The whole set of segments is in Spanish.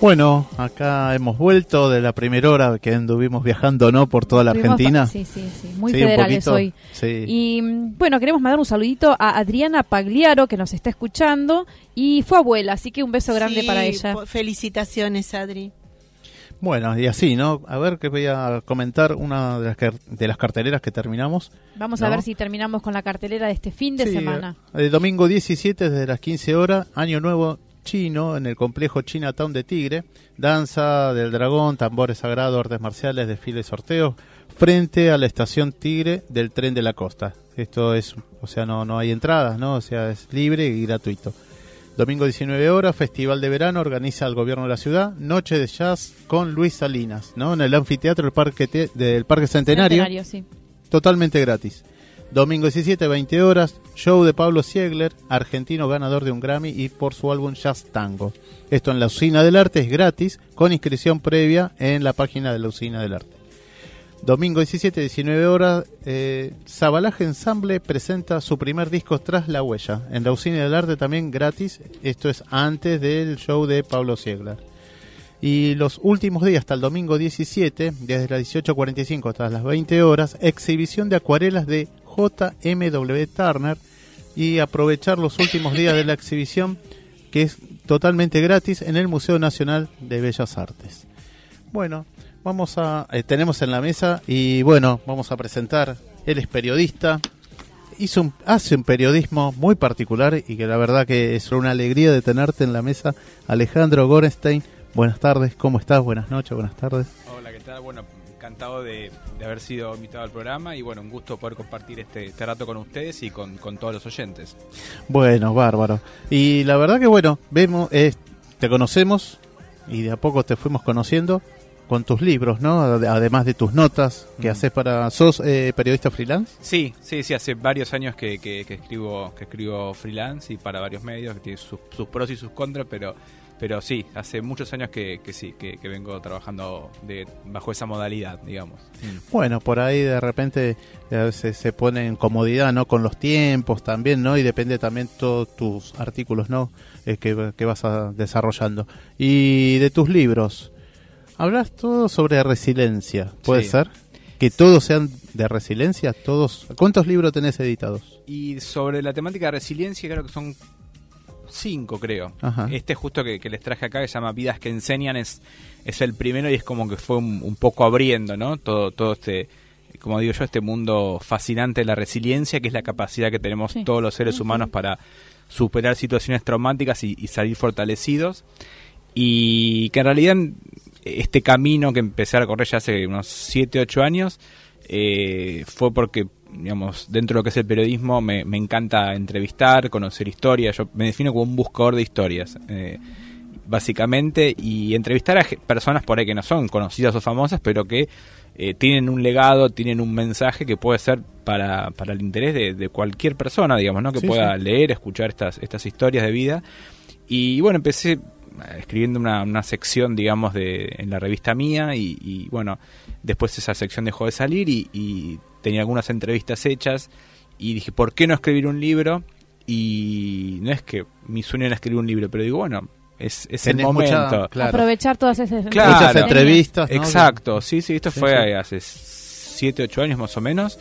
Bueno, acá hemos vuelto de la primera hora que anduvimos viajando, ¿no? Por toda la Argentina. Sí, sí, sí. Muy federales hoy. Y bueno, queremos mandar un saludito a Adriana Pagliaro, que nos está escuchando. Y fue abuela, así que un beso grande para ella. Felicitaciones, Adri. Bueno, y así, ¿no? A ver que voy a comentar una de las, de las carteleras que terminamos. Vamos a ver si terminamos con la cartelera de este fin de semana. El eh, domingo 17 desde las 15 horas, Año Nuevo chino en el complejo Chinatown de Tigre, danza del dragón, tambores sagrados, artes marciales, desfiles, sorteos, frente a la estación Tigre del tren de la costa. Esto es, o sea, no, no hay entradas, ¿no? O sea, es libre y gratuito. Domingo 19 horas, Festival de Verano, organiza el gobierno de la ciudad, Noche de Jazz con Luis Salinas, ¿no? En el anfiteatro del Parque, del Parque Centenario. Centenario sí. Totalmente gratis. Domingo 17, 20 horas, show de Pablo Siegler, argentino ganador de un Grammy y por su álbum Jazz Tango. Esto en la Usina del Arte es gratis, con inscripción previa en la página de la Usina del Arte. Domingo 17, 19 horas, eh, Zabalaje Ensamble presenta su primer disco Tras la Huella. En la Usina del Arte también gratis, esto es antes del show de Pablo Siegler. Y los últimos días, hasta el domingo 17, desde las 18.45 hasta las 20 horas, exhibición de acuarelas de JMW Turner y aprovechar los últimos días de la exhibición que es totalmente gratis en el Museo Nacional de Bellas Artes. Bueno, vamos a eh, tenemos en la mesa y bueno, vamos a presentar él es periodista, hizo un, hace un periodismo muy particular y que la verdad que es una alegría de tenerte en la mesa, Alejandro Gorenstein. Buenas tardes, ¿cómo estás? Buenas noches, buenas tardes. Hola, ¿qué tal? Bueno, encantado de, haber sido invitado al programa y bueno, un gusto poder compartir este, este rato con ustedes y con, todos los oyentes. Bueno, bárbaro. Y la verdad que bueno, vemos, te conocemos y de a poco te fuimos conociendo con tus libros, ¿no? Además de tus notas que mm. haces para... ¿Sos eh, periodista freelance? Sí, sí, sí, hace varios años que, que, escribo que escribo freelance y para varios medios, que tiene sus, sus pros y sus contras, pero pero sí, hace muchos años que, sí, que, vengo trabajando de, bajo esa modalidad, digamos. Mm. Bueno, por ahí de repente eh, se, se pone en comodidad, ¿no? Con los tiempos también, ¿no? Y depende también todos tus artículos, ¿no? Eh, que, vas a, desarrollando. Y de tus libros, hablas todo sobre resiliencia, ¿puede ser? Que todos sean de resiliencia, todos. ¿Cuántos libros tenés editados? Y sobre la temática de resiliencia, creo que son cinco, creo. Este justo que, les traje acá, que se llama Vidas que Enseñan, es, es el primero y es como que fue un, poco abriendo, ¿no? Todo, todo este, como digo yo, este mundo fascinante de la resiliencia, que es la capacidad que tenemos todos los seres humanos para superar situaciones traumáticas y, salir fortalecidos. Y que en realidad este camino que empecé a recorrer ya hace unos 7, 8 años, eh, fue porque digamos, dentro de lo que es el periodismo me, encanta entrevistar, conocer historias, yo me defino como un buscador de historias, eh, básicamente, y entrevistar a personas por ahí que no son conocidas o famosas, pero que eh, tienen un legado, tienen un mensaje que puede ser para, para el interés de, cualquier persona, digamos, ¿no? Que pueda leer, escuchar estas, estas historias de vida. Y bueno, empecé escribiendo una, una sección, digamos, de, en la revista mía y, bueno, después esa sección dejó de salir y, tenía algunas entrevistas hechas y dije, ¿por qué no escribir un libro? Y no es que mi sueño era escribir un libro, pero digo, bueno, es, es el momento. Aprovechar todas esas entrevistas. Exacto, sí, sí, esto fue hace 7, 8 años más o menos.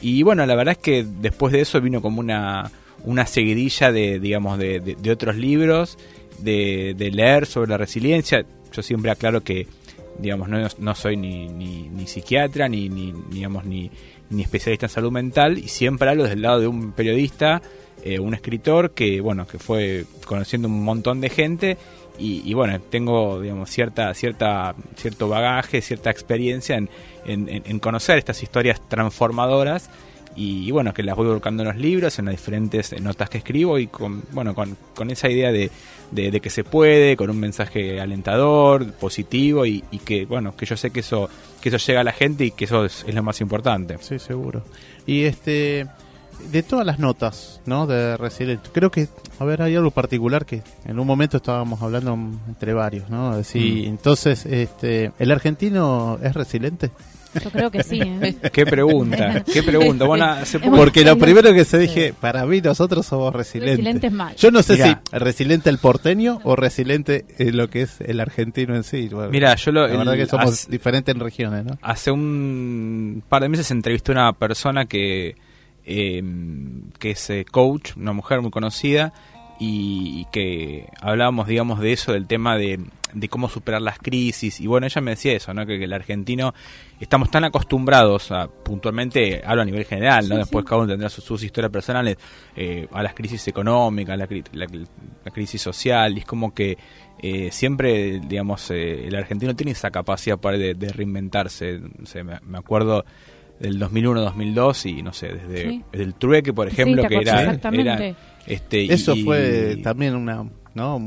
Y bueno, la verdad es que después de eso vino como una, una seguidilla de, digamos, de, de otros libros de, leer sobre la resiliencia. Yo siempre aclaro que, digamos, no, no soy ni, ni, psiquiatra, ni, ni, digamos, ni, ni especialista en salud mental, y siempre hablo desde el lado de un periodista, eh, un escritor que, bueno, que fue conociendo un montón de gente, y, bueno, tengo, digamos, cierta, cierta, cierto bagaje, cierta experiencia en, en, conocer estas historias transformadoras, y, bueno, que las voy volcando en los libros, en las diferentes notas que escribo y con, bueno, con, con esa idea de, de, que se puede, con un mensaje alentador, positivo y, que, bueno, que yo sé que eso, que eso llega a la gente y que eso es, lo más importante. Sí, seguro. Y este, de todas las notas, ¿no? De Resiliente, creo que, a ver, hay algo particular que en un momento estábamos hablando entre varios, ¿no? Sí, mm. entonces, este, ¿el argentino es resiliente? Yo creo que sí. ¿eh? Qué pregunta, qué pregunta. Porque lo primero que se dije, para mí nosotros somos resilientes. Resilientes mal. Yo no sé si resiliente el porteño o resiliente lo que es el argentino en sí. Mira, yo lo, la verdad que somos diferentes en regiones, ¿no? Hace un par de meses entrevisté a una persona que, eh, que es eh, coach, una mujer muy conocida, y que hablábamos, digamos, de eso, del tema de, de cómo superar las crisis. Y bueno, ella me decía eso, ¿no? Que, el argentino estamos tan acostumbrados a, puntualmente, hablo a nivel general, ¿no? Después cada uno tendrá sus, historias personales, eh, a las crisis económicas, la, la, crisis social, y es como que eh, siempre, digamos, eh, el argentino tiene esa capacidad para de, reinventarse. me, acuerdo del 2001-2002 y no sé, desde, el trueque, por ejemplo, que era, era este, Eso fue también una, ¿no?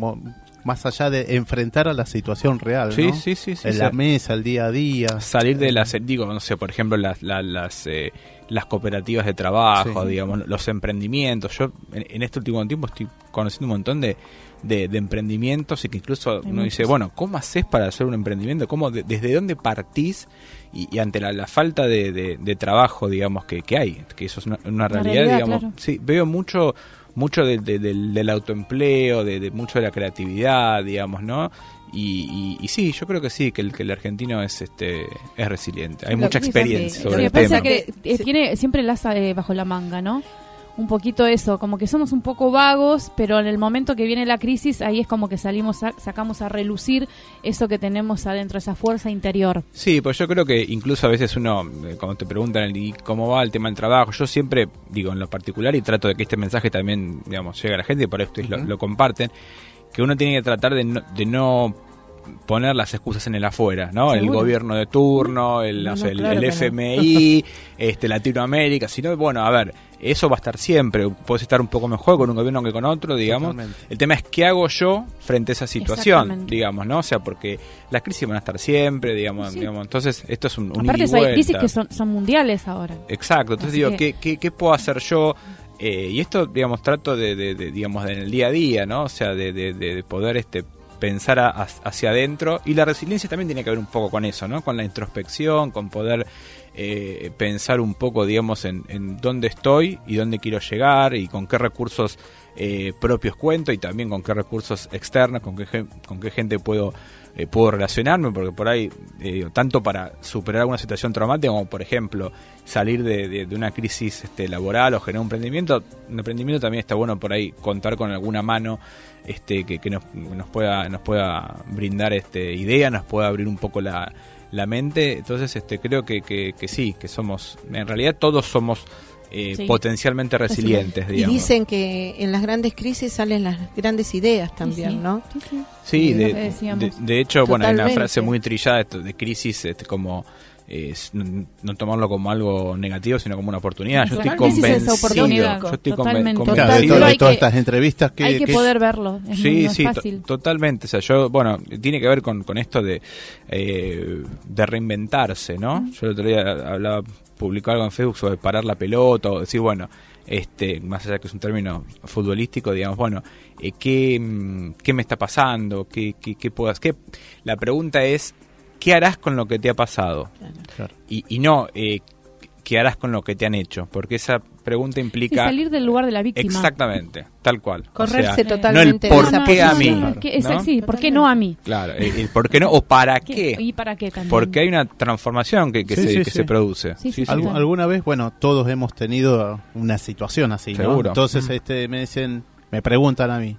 Más allá de enfrentar a la situación real, sí, sí, sí, en la mesa, el día a día. Salir de las, digo, no sé, por ejemplo, las, las, eh, las cooperativas de trabajo, digamos, los emprendimientos. Yo en, este último tiempo estoy conociendo un montón de, de, emprendimientos y que incluso uno dice, bueno, ¿cómo haces para hacer un emprendimiento? ¿Cómo, ¿Desde dónde partís? Y, ante la, falta de, de, trabajo, digamos, que, que hay, que eso es una, realidad, digamos, sí, veo mucho mucho del, del, autoempleo, de, mucho de la creatividad, digamos, ¿no? Y, y, sí, yo creo que sí, que el, que el argentino es este es resiliente. Hay mucha experiencia sobre el tema. que eh, tiene siempre el asa eh, bajo la manga, ¿no? Un poquito eso, como que somos un poco vagos, pero en el momento que viene la crisis, ahí es como que salimos, sacamos a relucir eso que tenemos adentro, esa fuerza interior. Sí, pues yo creo que incluso a veces uno, eh, cuando te preguntan cómo va el tema del trabajo, yo siempre digo en lo particular y trato de que este mensaje también, digamos, llegue a la gente y por esto lo, comparten, que uno tiene que tratar de no, de no poner las excusas en el afuera, ¿no? El gobierno de turno, el, el, FMI, este, Latinoamérica, sino, bueno, a ver, eso va a estar siempre. Puedes estar un poco mejor con un gobierno que con otro, digamos. El tema es qué hago yo frente a esa situación, digamos, ¿no? O sea, porque las crisis van a estar siempre, digamos. digamos entonces, esto es un, un Aparte, hay crisis que son, mundiales ahora. Exacto. Entonces, digo, ¿qué, qué, puedo hacer yo? Eh, y esto, digamos, trato de, de, digamos, en el día a día, ¿no? O sea, de, de poder este pensar hacia adentro y la resiliencia también tiene que ver un poco con eso, ¿no? Con la introspección, con poder eh, pensar un poco, digamos, en, dónde estoy y dónde quiero llegar y con qué recursos eh, propios cuento y también con qué recursos externos, con qué, con qué gente puedo, eh, puedo relacionarme, porque por ahí, tanto para superar alguna situación traumática como, por ejemplo, salir de, una crisis este, laboral o generar un emprendimiento, un emprendimiento también está bueno por ahí contar con alguna mano este, que, nos, nos, pueda, nos pueda brindar este, idea, nos pueda abrir un poco la la mente. Entonces, este, creo que, que, sí, que somos, en realidad todos somos eh, potencialmente resilientes. Y dicen que en las grandes crisis salen las grandes ideas también, ¿no? Sí, de, de, hecho, bueno, hay una frase muy trillada de crisis este, como no, tomarlo como algo negativo, sino como una oportunidad. Yo estoy convencido. Yo estoy convencido de, todas estas entrevistas que hay que, poder verlo. sí, sí, totalmente. O sea, yo, bueno, tiene que ver con, con esto de, eh, de reinventarse, ¿no? Yo el otro día hablaba, publicó algo en Facebook sobre parar la pelota o decir, bueno, este, más allá que es un término futbolístico, digamos, bueno, eh, ¿qué, mm, ¿qué, me está pasando? ¿Qué, qué, qué puedas? ¿Qué? La pregunta es, ¿qué harás con lo que te ha pasado? Y, y, no, eh, ¿qué harás con lo que te han hecho? Porque esa pregunta implica... salir del lugar de la víctima. Exactamente, tal cual. Correrse totalmente. No el por qué a mí. ¿no? Sí, ¿por qué no a mí? Claro, el, por qué no o para qué. ¿Y para qué también? Porque hay una transformación que, que, se, que se, produce. alguna vez, bueno, todos hemos tenido una situación así, Seguro. Entonces mm. este, me dicen, me preguntan a mí,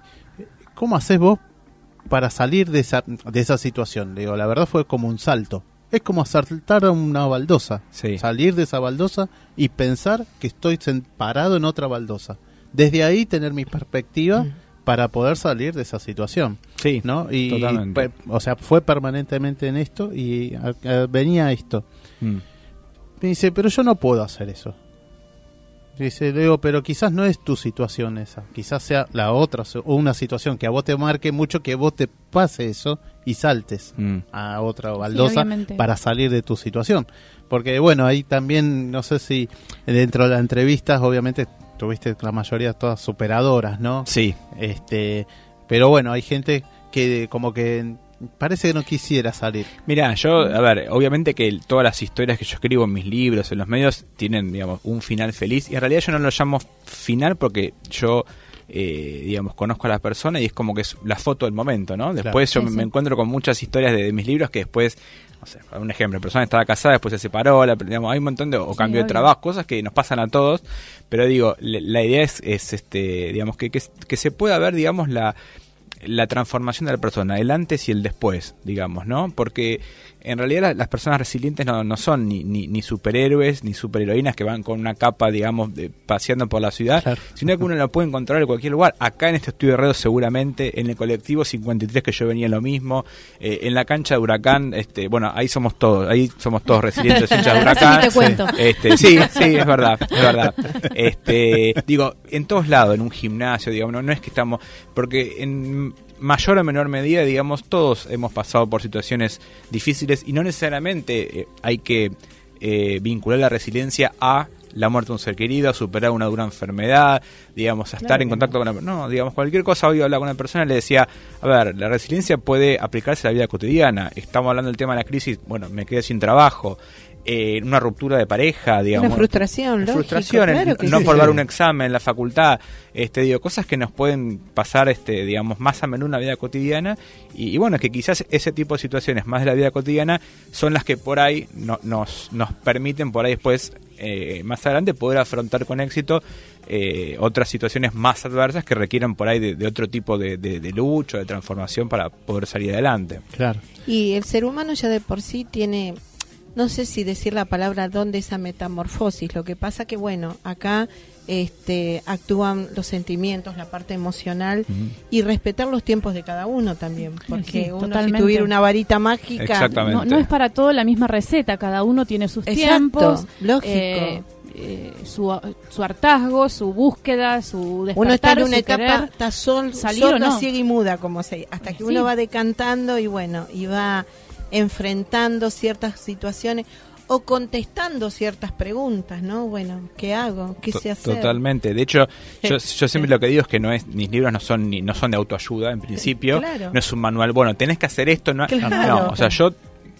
¿cómo haces vos para salir de esa, de esa situación. digo, la verdad fue como un salto. Es como saltar a una baldosa. Salir de esa baldosa y pensar que estoy parado en otra baldosa. Desde ahí tener mi perspectiva mm. para poder salir de esa situación. Sí, ¿no? Y, o sea, fue permanentemente en esto y venía esto. Mm. Me dice, pero yo no puedo hacer eso. Dice, Leo, pero quizás no es tu situación esa, quizás sea la otra o una situación que a vos te marque mucho, que vos te pase eso y saltes mm. a otra baldosa para salir de tu situación. Porque bueno, ahí también, no sé si dentro de las entrevistas, obviamente tuviste la mayoría todas superadoras, ¿no? Sí. Este, pero bueno, hay gente que como que parece que no quisiera salir. Mira, yo, a ver, obviamente que todas las historias que yo escribo en mis libros, en los medios, tienen, digamos, un final feliz. Y en realidad yo no lo llamo final porque yo, eh, digamos, conozco a la persona y es como que es la foto del momento, ¿no? Después yo me encuentro con muchas historias de, mis libros que después, no sé, un ejemplo, la persona estaba casada, después se separó, la, digamos, hay un montón de, o cambió de trabajo, cosas que nos pasan a todos. Pero digo, la, idea es, es, este, digamos, que, que, que se pueda ver, digamos, la la transformación de la persona, el antes y el después, digamos, ¿no? Porque en realidad las personas resilientes no, no son ni, ni, superhéroes ni superheroínas que van con una capa, digamos, paseando por la ciudad, sino que uno la puede encontrar en cualquier lugar. Acá en este estudio de redes seguramente, en el colectivo 53 que yo venía lo mismo, eh, en la cancha de Huracán, este, bueno, ahí somos todos, ahí somos todos resilientes hinchas de Huracán. Este, sí, sí, es verdad, es verdad. Este, digo, en todos lados, en un gimnasio, digamos, no, no es que estamos, porque en mayor o menor medida, digamos, todos hemos pasado por situaciones difíciles y no necesariamente eh, hay que eh, vincular la resiliencia a la muerte de un ser querido, a superar una dura enfermedad, digamos, a estar en contacto con una No, digamos, cualquier cosa. Hoy hablaba con una persona y le decía, a ver, la resiliencia puede aplicarse a la vida cotidiana. Estamos hablando del tema de la crisis, bueno, me quedé sin trabajo, eh, una ruptura de pareja, digamos. Una frustración, Frustración, no por dar un examen en la facultad, este, digo, cosas que nos pueden pasar, este, digamos, más a menudo en la vida cotidiana. Y, bueno, es que quizás ese tipo de situaciones más de la vida cotidiana son las que por ahí no, nos, nos permiten, por ahí después, eh, más adelante, poder afrontar con éxito eh, otras situaciones más adversas que requieran por ahí de, otro tipo de, de, de, lucha, de transformación para poder salir adelante. Claro. Y el ser humano ya de por sí tiene no sé si decir la palabra dónde esa metamorfosis. Lo que pasa que, bueno, acá este, actúan los sentimientos, la parte emocional y respetar los tiempos de cada uno también. Porque uno si tuviera una varita mágica... No, es para todo la misma receta, cada uno tiene sus tiempos. Lógico. Eh, eh, su, su, hartazgo, su búsqueda, su despertar, Uno está en una etapa, está sol, sorda, ciega y muda, como se hasta que uno va decantando y bueno, y va enfrentando ciertas situaciones o contestando ciertas preguntas, ¿no? Bueno, ¿qué hago? ¿Qué se hace? Totalmente. De hecho, yo, yo, siempre lo que digo es que no es mis libros no son ni, no son de autoayuda en principio, no es un manual. Bueno, tenés que hacer esto, no. no o sea, yo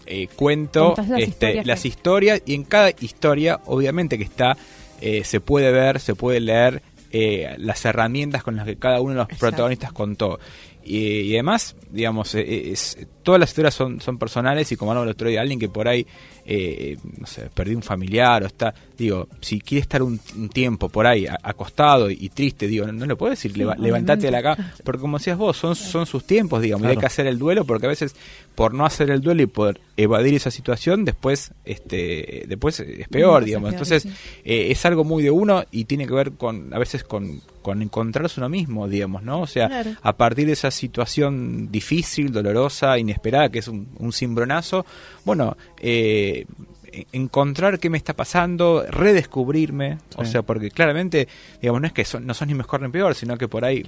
eh, cuento las, este, historias, las historias y en cada historia, obviamente que está, eh, se puede ver, se puede leer eh, las herramientas con las que cada uno de los protagonistas contó. Y, además, digamos, es, todas las historias son, son personales y como hablaba el otro día, alguien que por ahí, eh, no sé, perdió un familiar o está, digo, si quiere estar un, tiempo por ahí acostado y, triste, digo, no, le puedo decir, levantate de la cama, porque como decías vos, son, son sus tiempos, digamos, hay que hacer el duelo porque a veces por no hacer el duelo y por evadir esa situación, después, este, después es peor, digamos. Entonces, eh, es algo muy de uno y tiene que ver con, a veces con, con encontrarse uno mismo, digamos, ¿no? O sea, a partir de esa situación difícil, dolorosa, inesperada, que es un, un cimbronazo, bueno, eh, encontrar qué me está pasando, redescubrirme, o sea, porque claramente, digamos, no es que son, no son ni mejor ni peor, sino que por ahí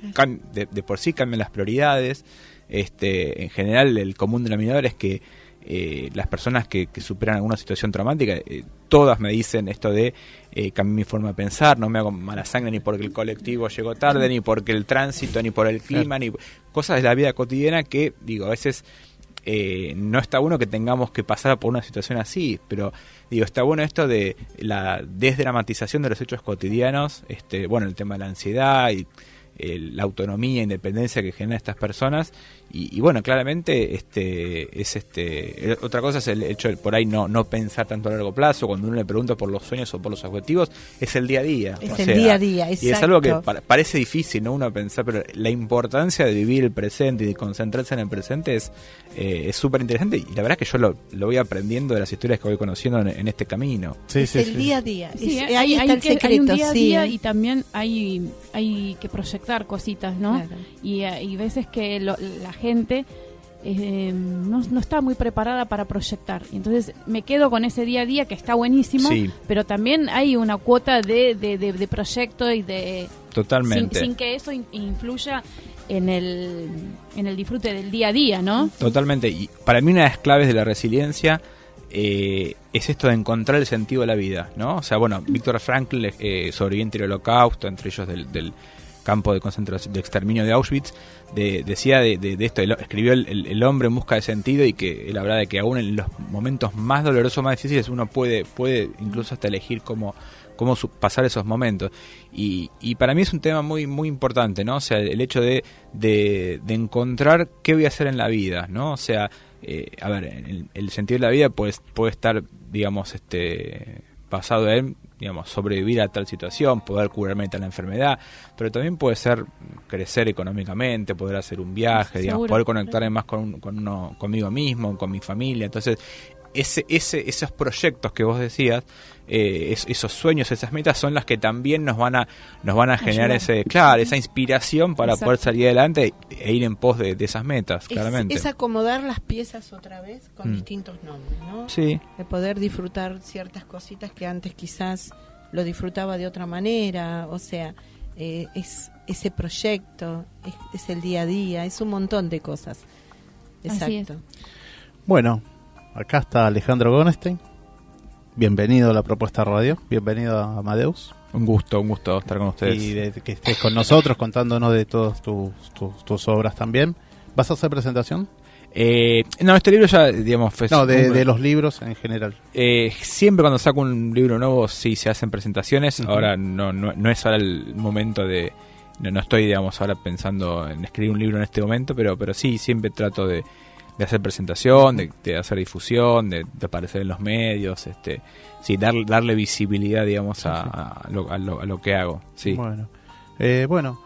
de, por sí cambian las prioridades. Este, en general, el común denominador es que eh, las personas que, superan alguna situación traumática, eh, todas me dicen esto de eh, cambiar mi forma de pensar, no me hago mala sangre ni porque el colectivo llegó tarde, ni porque el tránsito, ni por el clima, ni cosas de la vida cotidiana que, digo, a veces eh, no está bueno que tengamos que pasar por una situación así, pero digo, está bueno esto de la desdramatización de los hechos cotidianos, este, bueno, el tema de la ansiedad y la autonomía e independencia que generan estas personas y, bueno claramente este es este otra cosa es el hecho de por ahí no no pensar tanto a largo plazo cuando uno le pregunta por los sueños o por los objetivos es el día a día. Es el día a día y es algo que parece difícil no uno pensar pero la importancia de vivir el presente y de concentrarse en el presente es eh, es súper interesante y la verdad es que yo lo, lo, voy aprendiendo de las historias que voy conociendo en, este camino. Es el día a día ahí hay, está el secreto un día a día y también hay hay que proyectar cositas no y, hay eh, veces que la gente eh, no, está muy preparada para proyectar. Entonces me quedo con ese día a día que está buenísimo, pero también hay una cuota de, de, proyecto y de... Totalmente. Sin, que eso influya en el, en el disfrute del día a día, ¿no? Totalmente. Y para mí una de las claves de la resiliencia eh, es esto de encontrar el sentido de la vida, ¿no? O sea, bueno, Víctor Frankl, eh, sobreviviente del holocausto, entre ellos del campo de concentración, de exterminio de Auschwitz, decía de, esto, escribió el, hombre en busca de sentido y que la verdad de que aún en los momentos más dolorosos, más difíciles, uno puede, puede incluso hasta elegir cómo, cómo pasar esos momentos. Y, y, para mí es un tema muy muy importante, ¿no? O sea, el hecho de, de, encontrar qué voy a hacer en la vida, ¿no? O sea, eh, a ver, el, el, sentido de la vida puede, puede estar, digamos, este basado en digamos, sobrevivir a tal situación, poder curarme de tal enfermedad, pero también puede ser crecer económicamente, poder hacer un viaje, digamos, poder conectarme más con, con uno, conmigo mismo, con mi familia. Entonces, ese, ese, esos proyectos que vos decías, eh, esos sueños, esas metas son las que también nos van a, nos van a generar ese, claro, esa inspiración para poder salir adelante e ir en pos de, esas metas, claramente. Es acomodar las piezas otra vez con mm. distintos nombres, ¿no? Sí. De poder disfrutar ciertas cositas que antes quizás lo disfrutaba de otra manera, o sea, eh, es ese proyecto, es, el día a día, es un montón de cosas. Exacto. Bueno, acá está Alejandro Gonestein bienvenido a la propuesta radio, bienvenido a Amadeus. Un gusto, un gusto estar con ustedes. Y de, que estés con nosotros contándonos de todas tus, tus, obras también. ¿Vas a hacer presentación? Eh, no, este libro ya, digamos, fue No, de, los libros en general. Eh, siempre cuando saco un libro nuevo, sí se hacen presentaciones. Ahora no, no, no, es ahora el momento de. No, no estoy, digamos, ahora pensando en escribir un libro en este momento, pero, pero sí, siempre trato de, de hacer presentación, de, hacer difusión, de, aparecer en los medios, este, sí, dar, darle visibilidad, digamos, a, lo, a, lo, que hago. Sí. Bueno, eh, bueno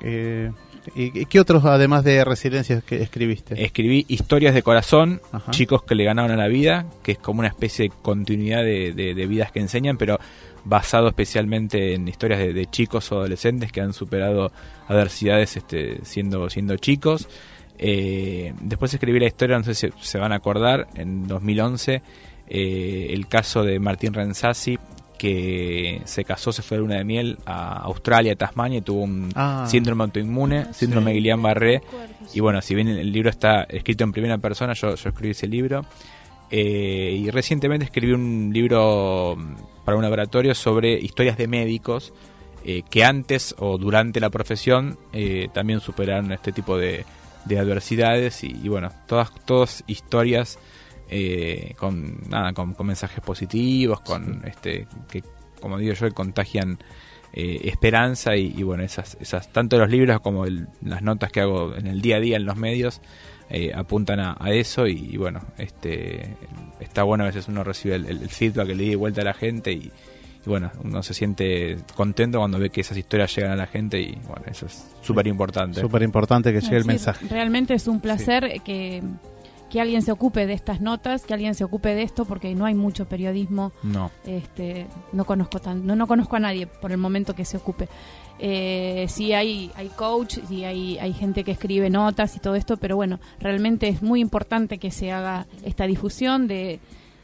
eh, ¿y qué otros, además de Resiliencia, que escribiste? Escribí Historias de Corazón, chicos que le ganaron a la vida, que es como una especie de continuidad de, de, vidas que enseñan, pero basado especialmente en historias de, chicos o adolescentes que han superado adversidades este, siendo, siendo chicos. Eh, después escribí la historia, no sé si se van a acordar, en 2011, eh, el caso de Martín Renzassi, que se casó, se fue de luna de miel a Australia, Tasmania, y tuvo un ah. síndrome autoinmune, síndrome de Guillain-Barré. Y bueno, si bien el libro está escrito en primera persona, yo, escribí ese libro. Eh, y recientemente escribí un libro para un laboratorio sobre historias de médicos que antes o durante la profesión también superaron este tipo de, de adversidades y, bueno, todas, todas historias eh, con, nada, con, mensajes positivos, con este que como digo yo, contagian eh, esperanza y, bueno, esas, esas, tanto los libros como las notas que hago en el día a día en los medios eh, apuntan a, eso y, bueno, este está bueno a veces uno recibe el, el feedback que le di vuelta a la gente y, y bueno, uno se siente contento cuando ve que esas historias llegan a la gente y bueno, eso es súper importante. Súper importante que llegue el mensaje. Realmente es un placer que, que alguien se ocupe de estas notas, que alguien se ocupe de esto, porque no hay mucho periodismo. No. Este, no conozco tan, no, no conozco a nadie por el momento que se ocupe. Eh, sí hay, hay coach, sí hay, hay gente que escribe notas y todo esto, pero bueno, realmente es muy importante que se haga esta difusión de,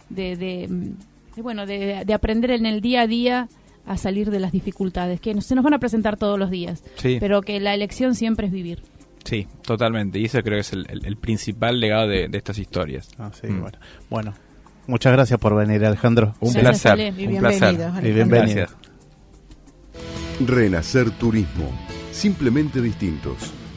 de Y bueno, de, de aprender en el día a día a salir de las dificultades, que se nos van a presentar todos los días, pero que la elección siempre es vivir. Sí, totalmente. Y eso creo que es el, principal legado de, estas historias. Ah, mm. bueno. bueno, muchas gracias por venir, Alejandro. Un placer. Un placer. Y bienvenido. Renacer Turismo. Simplemente distintos.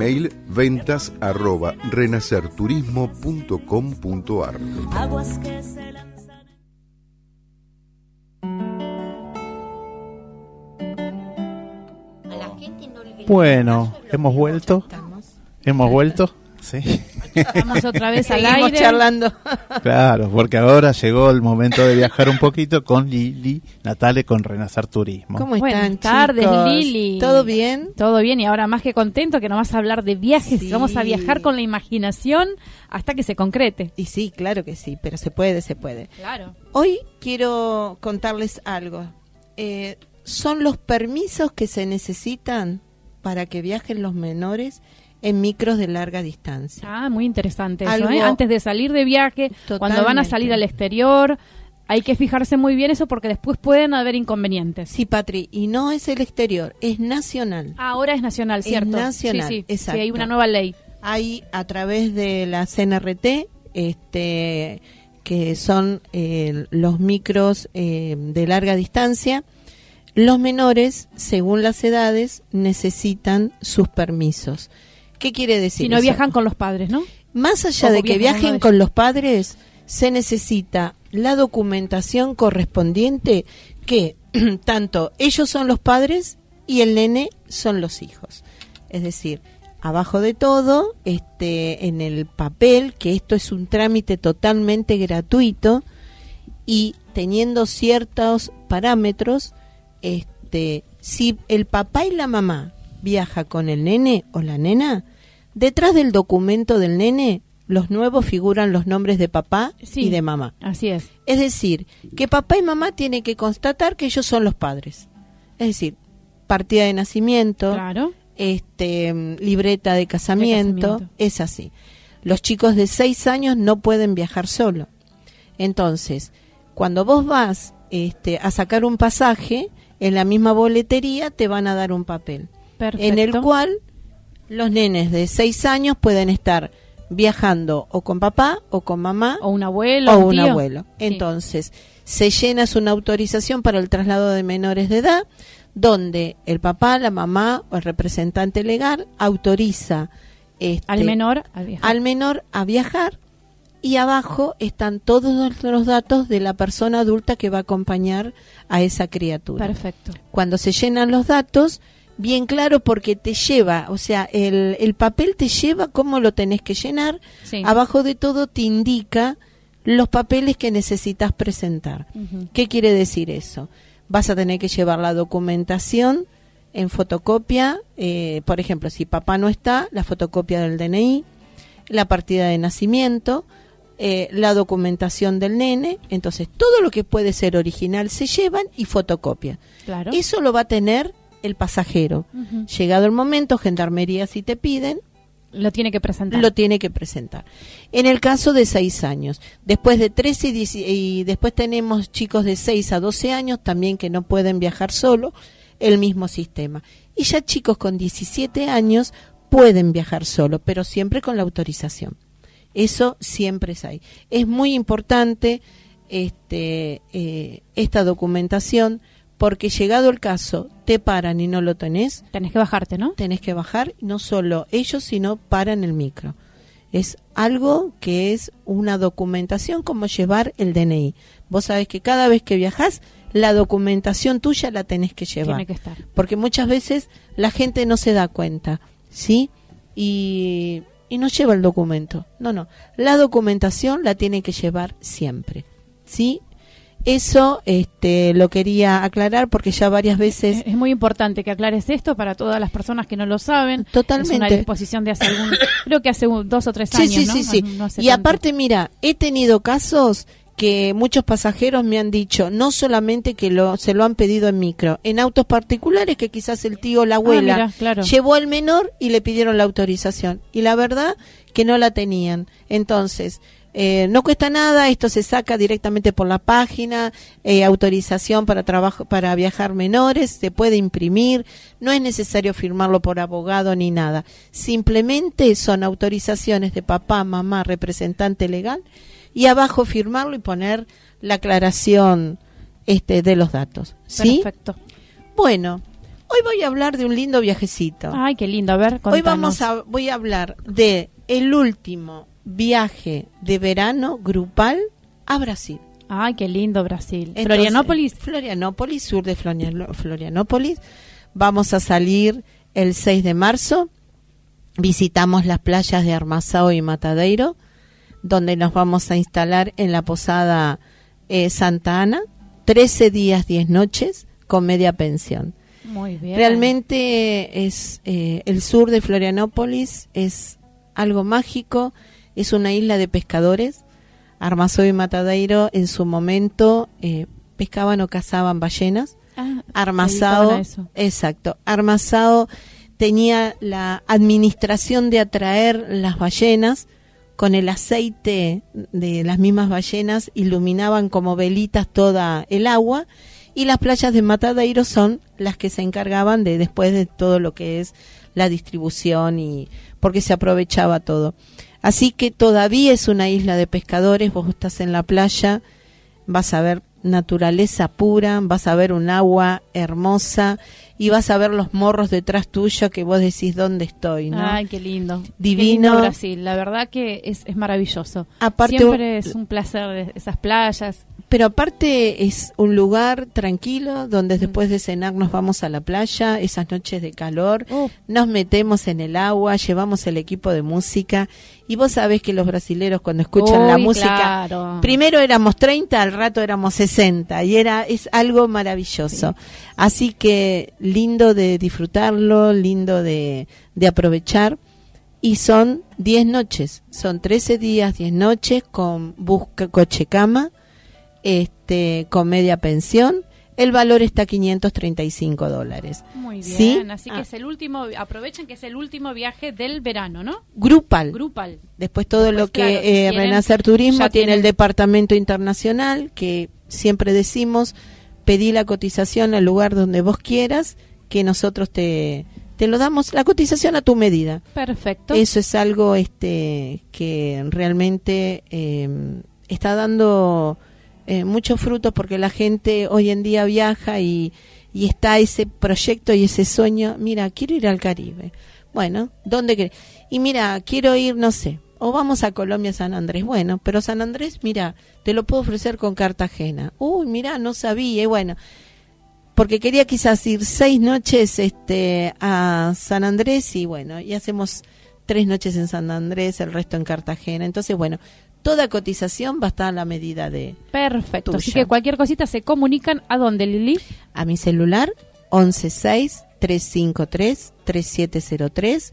03. Mail ventas arroba renacerturismo.com.ar Bueno, hemos vuelto. Hemos vuelto. Sí. Estamos otra vez al aire. charlando. Claro, porque ahora llegó el momento de viajar un poquito con Lili Natale con Renacer Turismo. ¿Cómo están, Buenas tardes, Lili. ¿Todo bien? Todo bien y ahora más que contento que nos vas a hablar de viajes. Vamos a viajar con la imaginación hasta que se concrete. Y sí, claro que sí, pero se puede, se puede. Claro. Hoy quiero contarles algo. Eh, son los permisos que se necesitan para que viajen los menores en micros de larga distancia. Ah, muy interesante eso, ¿eh? Antes de salir de viaje, cuando van a salir al exterior, hay que fijarse muy bien eso porque después pueden haber inconvenientes. Sí, Patri, y no es el exterior, es nacional. Ah, ahora es nacional, ¿cierto? Es nacional, sí, sí, exacto. hay una nueva ley. Hay a través de la CNRT, este, que son eh, los micros eh, de larga distancia, los menores, según las edades, necesitan sus permisos. ¿Qué quiere decir? Si no viajan con los padres, ¿no? Más allá de que viajen con los padres, se necesita la documentación correspondiente que tanto ellos son los padres y el nene son los hijos. Es decir, abajo de todo, este, en el papel, que esto es un trámite totalmente gratuito y teniendo ciertos parámetros, este, si el papá y la mamá viaja con el nene o la nena, detrás del documento del nene, los nuevos figuran los nombres de papá y de mamá. Así es. Es decir, que papá y mamá tienen que constatar que ellos son los padres. Es decir, partida de nacimiento, este, libreta de casamiento, es así. Los chicos de seis años no pueden viajar solo. Entonces, cuando vos vas este, a sacar un pasaje, en la misma boletería te van a dar un papel en el cual los nenes de 6 años pueden estar viajando o con papá o con mamá o un abuelo o un, abuelo. Entonces, se llena una autorización para el traslado de menores de edad donde el papá, la mamá o el representante legal autoriza este, al menor al menor a viajar y abajo están todos los datos de la persona adulta que va a acompañar a esa criatura. Perfecto. Cuando se llenan los datos, bien claro porque te lleva, o sea, el, el papel te lleva cómo lo tenés que llenar, abajo de todo te indica los papeles que necesitas presentar. ¿Qué quiere decir eso? Vas a tener que llevar la documentación en fotocopia, eh, por ejemplo, si papá no está, la fotocopia del DNI, la partida de nacimiento, eh, la documentación del nene, entonces todo lo que puede ser original se llevan y fotocopia. Claro. Eso lo va a tener el pasajero. Llegado el momento, gendarmería si te piden, lo tiene que presentar. Lo tiene que presentar. En el caso de seis años, después de 13 y, y después tenemos chicos de 6 a 12 años también que no pueden viajar solo, el mismo sistema. Y ya chicos con 17 años pueden viajar solo, pero siempre con la autorización. Eso siempre es ahí. Es muy importante este, eh, esta documentación porque llegado el caso te paran y no lo tenés. Tenés que bajarte, ¿no? Tenés que bajar, no solo ellos, sino paran el micro. Es algo que es una documentación como llevar el DNI. Vos sabés que cada vez que viajás, la documentación tuya la tenés que llevar. Tiene que estar. Porque muchas veces la gente no se da cuenta, ¿sí? Y, y no lleva el documento. No, no. La documentación la tiene que llevar siempre, ¿sí? Eso este, lo quería aclarar porque ya varias veces... Es, muy importante que aclares esto para todas las personas que no lo saben. Totalmente. Es una disposición de hace algún... creo que hace dos o tres años, Sí, sí, sí. sí. y aparte, mira, he tenido casos que muchos pasajeros me han dicho, no solamente que lo, se lo han pedido en micro, en autos particulares que quizás el tío o la ah, abuela llevó al menor y le pidieron la autorización. Y la verdad que no la tenían. Entonces, eh, no cuesta nada, esto se saca directamente por la página, eh, autorización para trabajo, para viajar menores, se puede imprimir, no es necesario firmarlo por abogado ni nada. Simplemente son autorizaciones de papá, mamá, representante legal y abajo firmarlo y poner la aclaración este de los datos. ¿Sí? Perfecto. Bueno, hoy voy a hablar de un lindo viajecito. Ay, qué lindo, a ver, Hoy vamos a voy a hablar de el último viaje de verano grupal a Brasil. Ay, qué lindo Brasil. Florianópolis. Florianópolis, sur de Florianópolis. Vamos a salir el 6 de marzo. Visitamos las playas de Armazao y Matadeiro, donde nos vamos a instalar en la posada eh, Santa Ana. 13 días, 10 noches, con media pensión. Muy bien. Realmente es eh, el sur de Florianópolis es algo mágico es una isla de pescadores. Armazó y Matadeiro en su momento eh, pescaban o cazaban ballenas. Ah, Armazado, exacto. Armazado tenía la administración de atraer las ballenas con el aceite de las mismas ballenas iluminaban como velitas toda el agua y las playas de Matadeiro son las que se encargaban de después de todo lo que es la distribución y porque se aprovechaba todo. Así que todavía es una isla de pescadores, vos estás en la playa, vas a ver naturaleza pura, vas a ver un agua hermosa y vas a ver los morros detrás tuyo que vos decís dónde estoy, ¿no? Ay, qué lindo. Divino. Brasil, la verdad que es, es maravilloso. Aparte, Siempre es un placer esas playas. Pero aparte es un lugar tranquilo donde mm. después de cenar nos vamos a la playa, esas noches de calor, nos metemos en el agua, llevamos el equipo de música y vos sabés que los brasileros cuando escuchan la música, primero éramos 30, al rato éramos 60 y era es algo maravilloso. Así que lindo de disfrutarlo, lindo de, de aprovechar y son 10 noches, son 13 días, 10 noches con busca coche cama este, con media pensión. El valor está a 535 dólares. Muy bien, así que ah. es el último, aprovechen que es el último viaje del verano, ¿no? Grupal. Grupal. Después todo lo que eh, Renacer Turismo tiene el departamento internacional, que siempre decimos, pedí la cotización al lugar donde vos quieras, que nosotros te, te lo damos la cotización a tu medida. Perfecto. Eso es algo este que realmente eh, está dando eh, muchos frutos porque la gente hoy en día viaja y, y está ese proyecto y ese sueño, mira, quiero ir al Caribe. Bueno, ¿dónde? Y mira, quiero ir, no sé, o vamos a Colombia, San Andrés. Bueno, pero San Andrés, mira, te lo puedo ofrecer con Cartagena. Uy, mira, no sabía, y bueno, porque quería quizás ir seis noches este, a San Andrés y bueno, y hacemos tres noches en San Andrés, el resto en Cartagena. Entonces, bueno, toda cotización va a estar a la medida de. Perfecto. Así que cualquier cosita se comunican a dónde, Lili? A mi celular 116-353-3703,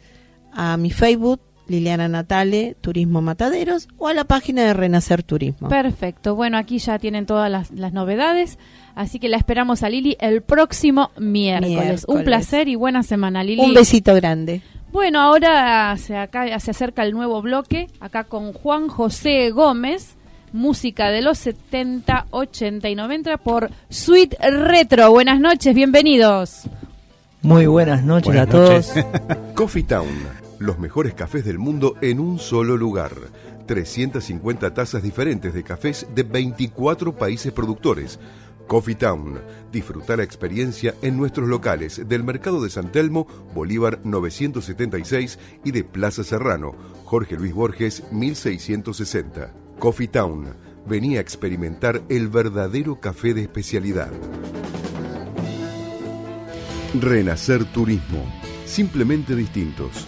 a mi Facebook Liliana Natale, Turismo Mataderos, o a la página de Renacer Turismo. Perfecto. Bueno, aquí ya tienen todas las, novedades, así que la esperamos a Lili el próximo miércoles. Un placer y buena semana, Lili. Un besito grande. Bueno, ahora se, acá, se acerca el nuevo bloque, acá con Juan José Gómez, música de los 70, 80 y 90 por Sweet Retro. Buenas noches, bienvenidos. Muy buenas noches a todos. Coffee Town, los mejores cafés del mundo en un solo lugar. 350 tazas diferentes de cafés de 24 países productores Coffee Town. Disfruta la experiencia en nuestros locales del Mercado de San Telmo, Bolívar 976 y de Plaza Serrano, Jorge Luis Borges 1660. Coffee Town. Venía a experimentar el verdadero café de especialidad. Renacer Turismo. Simplemente distintos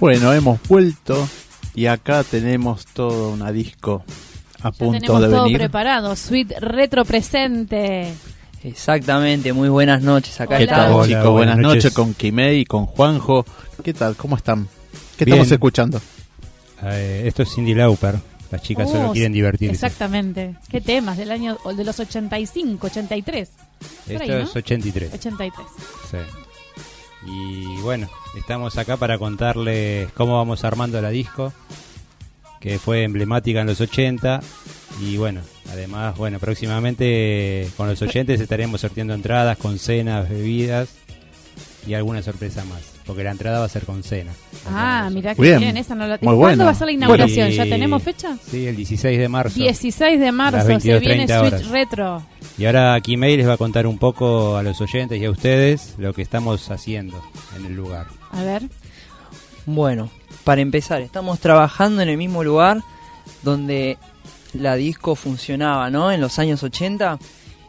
Bueno, hemos vuelto y acá tenemos todo una disco a punto tenemos de todo venir. preparado, suite retro presente. Exactamente, muy buenas noches. Acá ¿Qué tal, estamos. Hola, chicos? Buenas, buenas noches noches. con Kimei y con Juanjo. ¿Qué tal? ¿Cómo están? ¿Qué Bien. estamos escuchando? Eh, esto es Cindy Lauper. Las chicas Oh, solo quieren divertirse. Exactamente. ¿Qué temas del año o de los 85, 83? Por Esto ahí, ¿no? es 83. 83. sí. Y bueno, estamos acá para contarles cómo vamos armando la disco, que fue emblemática en los 80. Y bueno, además, bueno, próximamente con los oyentes estaremos sorteando entradas con cenas, bebidas y alguna sorpresa más. Porque la entrada va a ser con cena. Ah, mira que Bien. bien. Esa no la... Muy ¿Cuándo bueno. va a ser la inauguración? Y- ¿Ya tenemos fecha? Sí, el 16 de marzo. 16 de marzo se 22:30 viene Switch horas. Retro. Y ahora Kimei les va a contar un poco a los oyentes y a ustedes lo que estamos haciendo en el lugar. A ver. Bueno, para empezar, estamos trabajando en el mismo lugar donde la disco funcionaba, ¿no? En los años 80.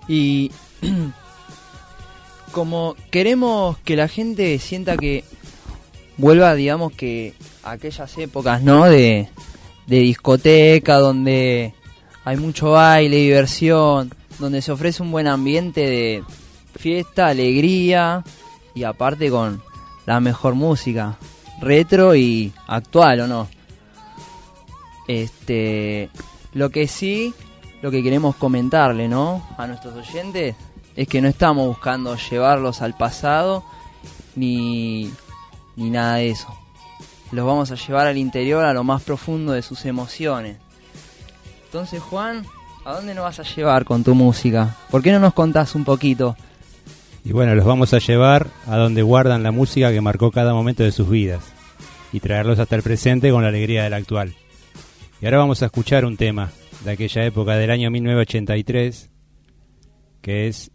Y como queremos que la gente sienta que vuelva, digamos que aquellas épocas, ¿no? De, de discoteca, donde hay mucho baile, diversión, donde se ofrece un buen ambiente de fiesta, alegría y aparte con la mejor música, retro y actual, ¿o no? Este, lo que sí, lo que queremos comentarle, ¿no? A nuestros oyentes es que no estamos buscando llevarlos al pasado ni ni nada de eso. Los vamos a llevar al interior, a lo más profundo de sus emociones. Entonces, Juan, ¿a dónde nos vas a llevar con tu música? ¿Por qué no nos contás un poquito? Y bueno, los vamos a llevar a donde guardan la música que marcó cada momento de sus vidas y traerlos hasta el presente con la alegría del actual. Y ahora vamos a escuchar un tema de aquella época del año 1983 que es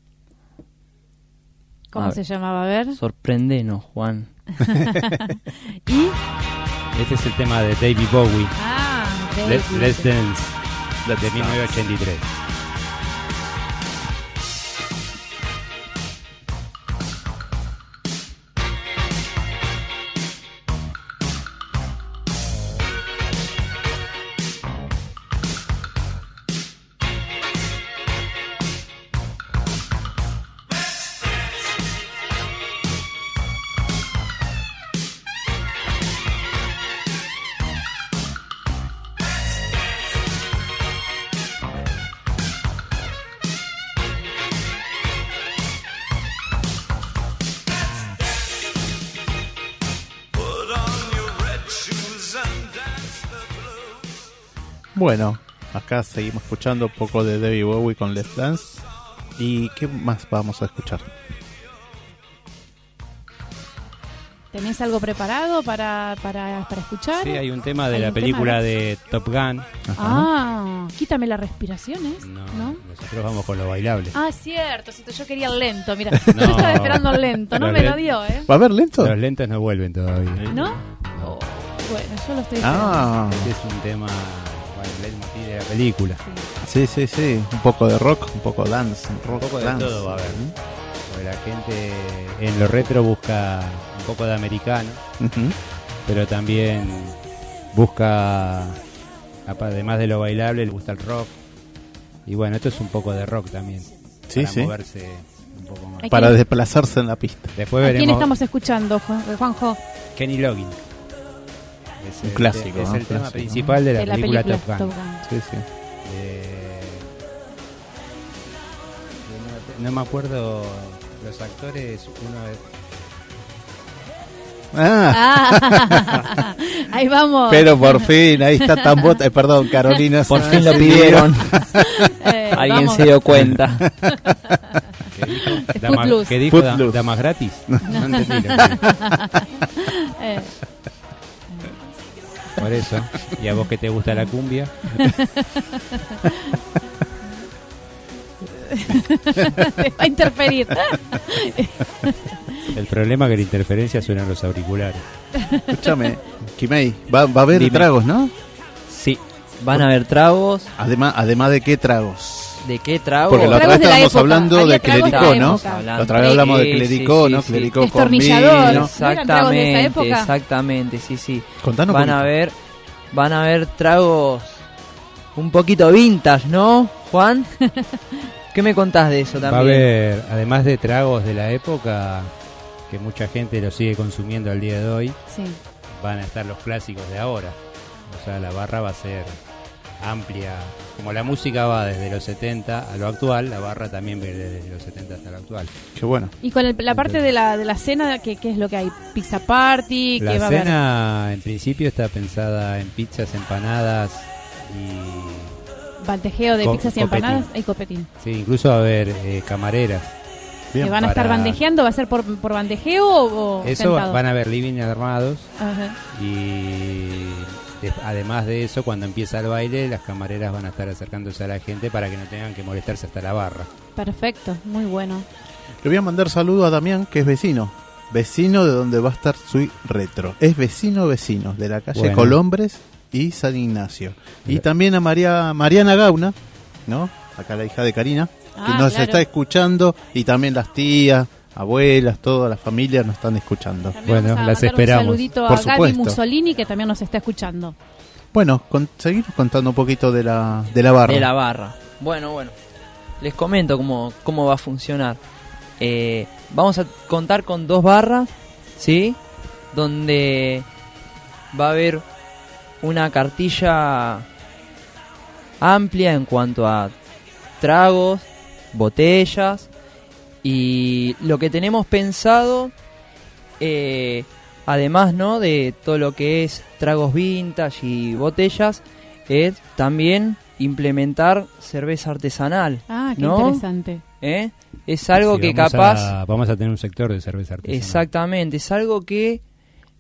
¿Cómo A se ver. llamaba? A ver. Sorprendenos, Juan. Y. este es el tema de David Bowie, Ah, David. Let's Dance de 1983. Bueno, acá seguimos escuchando un poco de David Bowie con Let's Dance. ¿Y qué más vamos a escuchar? ¿Tenés algo preparado para, para, para escuchar? Sí, hay un tema de Hay la película de Top Gun. Ajá. Ah, quítame las respiraciones. No, ¿No? nosotros vamos con lo bailable. Ah, cierto, cierto, yo quería el lento, mira. Yo estaba esperando el lento, no me lo dio, ¿eh? ¿Va a haber lento? Los lentes no vuelven todavía. ¿No? Oh, bueno, yo lo estoy esperando. Ah, Este es un tema, la película. sí, sí, sí. Un poco de rock, un poco dance. Rock, Un poco de dance. todo va a haber. Porque la gente en lo retro busca un poco de americano, pero también busca, además de lo bailable, le gusta el rock. Y bueno, esto es un poco de rock también. Sí, para sí. moverse un poco más. Para desplazarse en la pista. Después ¿A quién veremos estamos escuchando, Juan- Juanjo? Kenny Loggins. Es Un el- clásico, Es ¿no? el tema principal de la, de la película, película Top Gun. Top Gun. Sí, sí. Eh, no, no me acuerdo los actores. Uno de- Ah, Ah, ahí vamos. pero por fin, ahí está tan bot- eh, perdón, Carolina. Por fin lo pidieron. Eh, Alguien vamos. se dio cuenta. ¿Qué dijo? Dama-. ¿Qué gratis? No entendí. lo que dijo. Eh, Por eso. Y a vos que te gusta la cumbia. te va a interferir. El problema es que la interferencia suena en los auriculares. Escúchame, Kimei, va, va a haber Dime. tragos, ¿no? Sí. Van a haber tragos. Además, además de qué tragos. ¿De qué tragos? Porque la otra vez estábamos hablando de clericó, ¿no? La otra vez hablamos de Sí, clericó, sí, ¿no? sí, sí. Clericó con Destornillador. vino. ¿No eran tragos de esa Exactamente, exactamente, sí, sí. Contanos Van a ver, van a ver tragos un poquito vintage, ¿no, Juan? ¿Qué me contás de eso Va a también? haber, además de tragos de la época, que mucha gente lo sigue consumiendo al día de hoy, Sí. van a estar los clásicos de ahora. O sea, la barra va a ser amplia. Como la música va desde los 70 a lo actual, la barra también va desde los 70 hasta lo actual. Qué bueno. Y con el- la parte de la, de la cena, ¿qué, qué es lo que hay? ¿Pizza party? ¿Qué va La a haber? cena en principio está pensada en pizzas, empanadas y Bandejeo de Co- pizzas y copetín. empanadas. Hay copetín. sí, incluso va a haber eh, camareras. Bien. ¿Que van a estar para- bandejeando? ¿Va a ser por, por bandejeo o, o Eso sentado? van a haber living armados Ajá. y además de eso cuando empieza el baile las camareras van a estar acercándose a la gente para que no tengan que molestarse hasta la barra. Perfecto, muy bueno. Le voy a mandar saludo a Damián, que es vecino. Vecino de donde va a estar su retro. Es vecino, vecino, de la calle Bueno. Colombres y San Ignacio. Y también a María Mariana Gauna, ¿no? Acá la hija de Karina, que Ah, nos claro. está escuchando. Y también las tías, abuelas, toda la familia nos están escuchando. También Bueno, vamos a las esperamos. Un saludito Por a Gaby supuesto. Mussolini, que también nos está escuchando. Bueno, con, seguimos contando un poquito de la, de la barra. De la barra. Bueno, bueno. Les comento cómo, cómo va a funcionar. Eh, vamos a contar con dos barras, ¿sí? Donde va a haber una cartilla amplia en cuanto a tragos, botellas y lo que tenemos pensado, eh, además ¿no? de todo lo que es tragos vintage y botellas, es también implementar cerveza artesanal. Ah, qué ¿No? interesante. ¿eh? Es algo Sí, que vamos capaz... a- vamos a tener un sector de cerveza artesanal. Exactamente, es algo que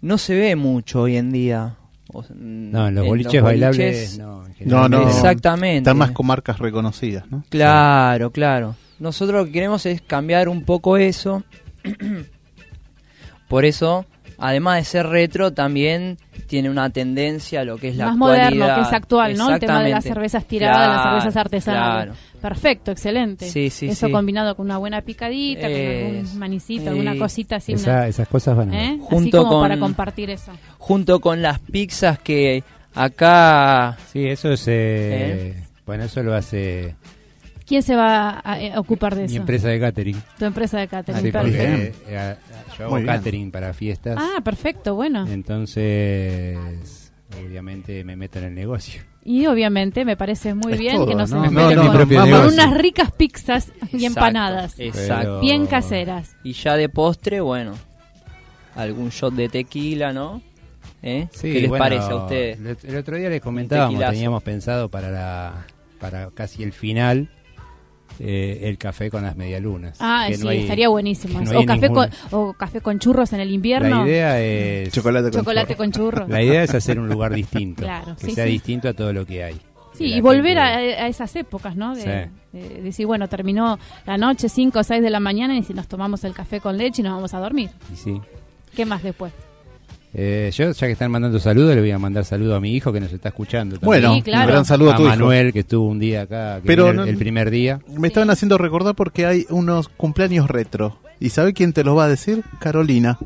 no se ve mucho hoy en día. O No, en los en boliches bailables no. en No, no. Exactamente. Están más con marcas reconocidas, ¿no? Claro, claro. Nosotros lo que queremos es cambiar un poco eso. Por eso, además de ser retro, también tiene una tendencia a lo que es la Más moderno, actualidad. que es actual, ¿no? El tema de las cervezas tiradas, las cervezas artesanales. claro. Perfecto, excelente. Sí, sí, Eso sí. combinado con una buena picadita, Es- con algún manicito, eh, alguna cosita así. Esa- una- esas cosas van a ¿eh? ver. Así Junto como con- para compartir eso. Junto con las pizzas que acá... Sí, eso es... eh, Bueno, eso lo hace ¿Quién se va a, eh, ocupar de mi eso? empresa de catering. Tu empresa de catering. Sí, perfecto. porque eh, a- a- yo hago bien. catering para fiestas. Ah, perfecto, bueno. Entonces, obviamente me meto en el negocio. Y obviamente me parece muy Es bien todo, que nos ¿no? No, no, con, mi con unas ricas pizzas y Exacto, empanadas. Exacto. Pero- Bien caseras. Y ya de postre, bueno, algún shot de tequila, ¿no? ¿Eh? Sí, ¿Qué les bueno, parece a ustedes? El, otro día les comentábamos, teníamos pensado para la para casi el final eh, el café con las medialunas. Ah, que sí, no hay- estaría buenísimo. no o, café ningún- con, o café con churros en el invierno. La idea es Chocolate con Chocolate chorro. con churros. la idea es hacer un lugar distinto, Claro, que sí, sea sí. distinto a todo lo que hay. Sí, y volver a, a esas épocas, ¿no? De, Sí. de decir, bueno, terminó la noche, 5 o 6 de la mañana, y si nos tomamos el café con leche y nos vamos a dormir. y sí. ¿Qué más después? Eh, yo, ya que están mandando saludos, le voy a mandar saludo a mi hijo que nos está escuchando. Bueno, claro. un gran saludo a, a tu Manuel, que estuvo un día acá, que el, primer día. Me estaban haciendo recordar porque hay unos cumpleaños retro. ¿Y sabe quién te los va a decir? Carolina.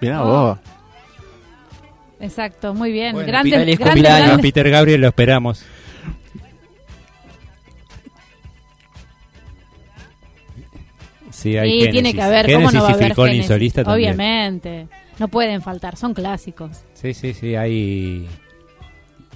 Mirá vos. Exacto, muy bien. Bueno, grandes, feliz grandes, cumpleaños. A grandes- Peter Gabriel lo esperamos. Sí, hay tiene que haber, ¿cómo Genesis no va a y haber Phil Collins Genesis? solista también. Obviamente. No pueden faltar, son clásicos. Sí, sí, sí, ahí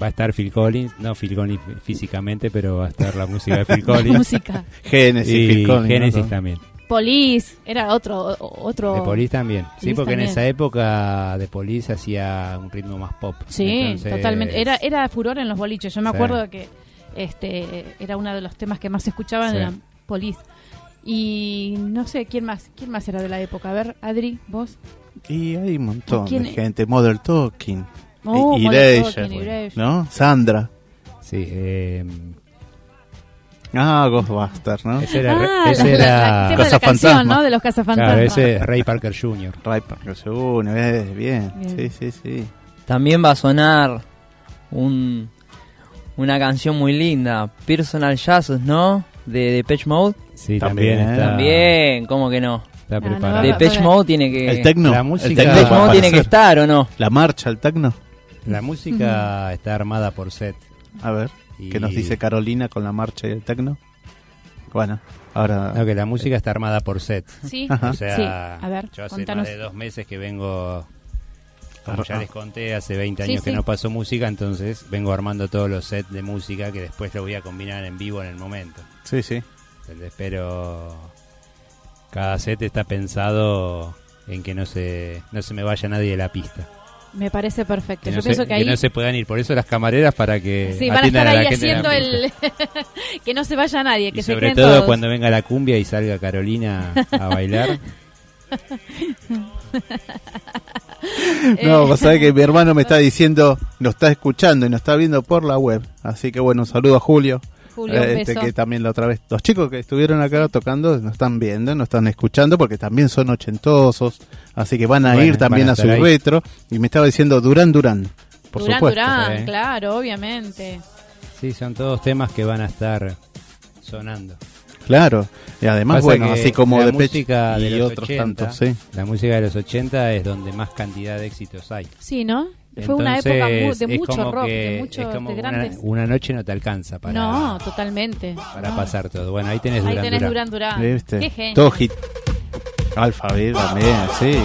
va a estar Phil Collins, no Phil Collins físicamente, pero va a estar la música de Phil Collins. Música. Genesis, y Phil Collins, Genesis ¿no? también. Police, era otro otro De Police también. Sí, Police porque en esa época de Police hacía un ritmo más pop. Sí, Entonces, totalmente. Era era furor en los boliches. Yo me Sí. acuerdo que este era uno de los temas que más se escuchaban Sí. era Police. Y no sé quién más, quién más era de la época. A ver, Adri, vos. Y hay un montón ¿Quién de es? gente. Modern Talking. Oh, y Erasure, Talking, Erasure. ¿no? Sandra. Sí, eh, Ah, Ghostbusters, ¿no? ese era, Ah, ese la- era el canción. ¿no? De los cazafantasmas. claro, ese es Ray Parker Jr. Ray Parker se une, eh, bien. Bien. Sí, sí, sí. También va a sonar un, una canción muy linda, Personal Jesus, ¿no? De Depeche Mode. Sí, También, también, está, También, ¿cómo que no? está no, preparado. Depeche Mode tiene que... El tecno. La el música- tecno Depeche Mode tiene que estar, ¿o no? La marcha, el tecno. La música está armada por set. A ver, Y- ¿qué nos dice Carolina con la marcha y el tecno? Bueno, ahora... No, que la música está armada por set. Sí. Ajá. O sea, Sí, a ver, yo hace contanos. más de dos meses que vengo, como ya les conté, hace 20 Sí, años que sí. no paso música, entonces vengo armando todos los sets de música que después lo voy a combinar en vivo en el momento. Sí, sí. ¿entendés? Pero cada set está pensado en que no se, no se me vaya nadie de la pista. Me parece perfecto. Que Yo no, pienso se, que ahí no se puedan ir. Por eso las camareras para que sí, van a estar la ahí haciendo el que no se vaya nadie, que Y se sobre todo todos. cuando venga la cumbia y salga Carolina a bailar. No, vos sabés que mi hermano me está diciendo, nos está escuchando y nos está viendo por la web. Así que bueno, un saludo a Julio. Julio, un eh, este, beso. que también la otra vez, los chicos que estuvieron acá tocando nos están viendo, nos están escuchando porque también son ochentosos, así que van a Bueno, ir también a a su ahí. retro. Y me estaba diciendo Durán Durán, por Durán, supuesto. Durán, sí. claro, obviamente. Sí, son todos temas que van a estar sonando. Claro, y además, Pasa bueno, así como la de música de y los otros 80, tantos, sí. La música de los 80 es donde más cantidad de éxitos hay. Sí, ¿no? Fue una época de es mucho como rock, que- de es mucho como de una- grandes. Una, noche no te alcanza para, no, totalmente. para No. pasar todo. Bueno, ahí tenés Ahí Durán tenés Durán. Durán. ¿Viste? Qué genio. Todo hit. Alphabet también, sí.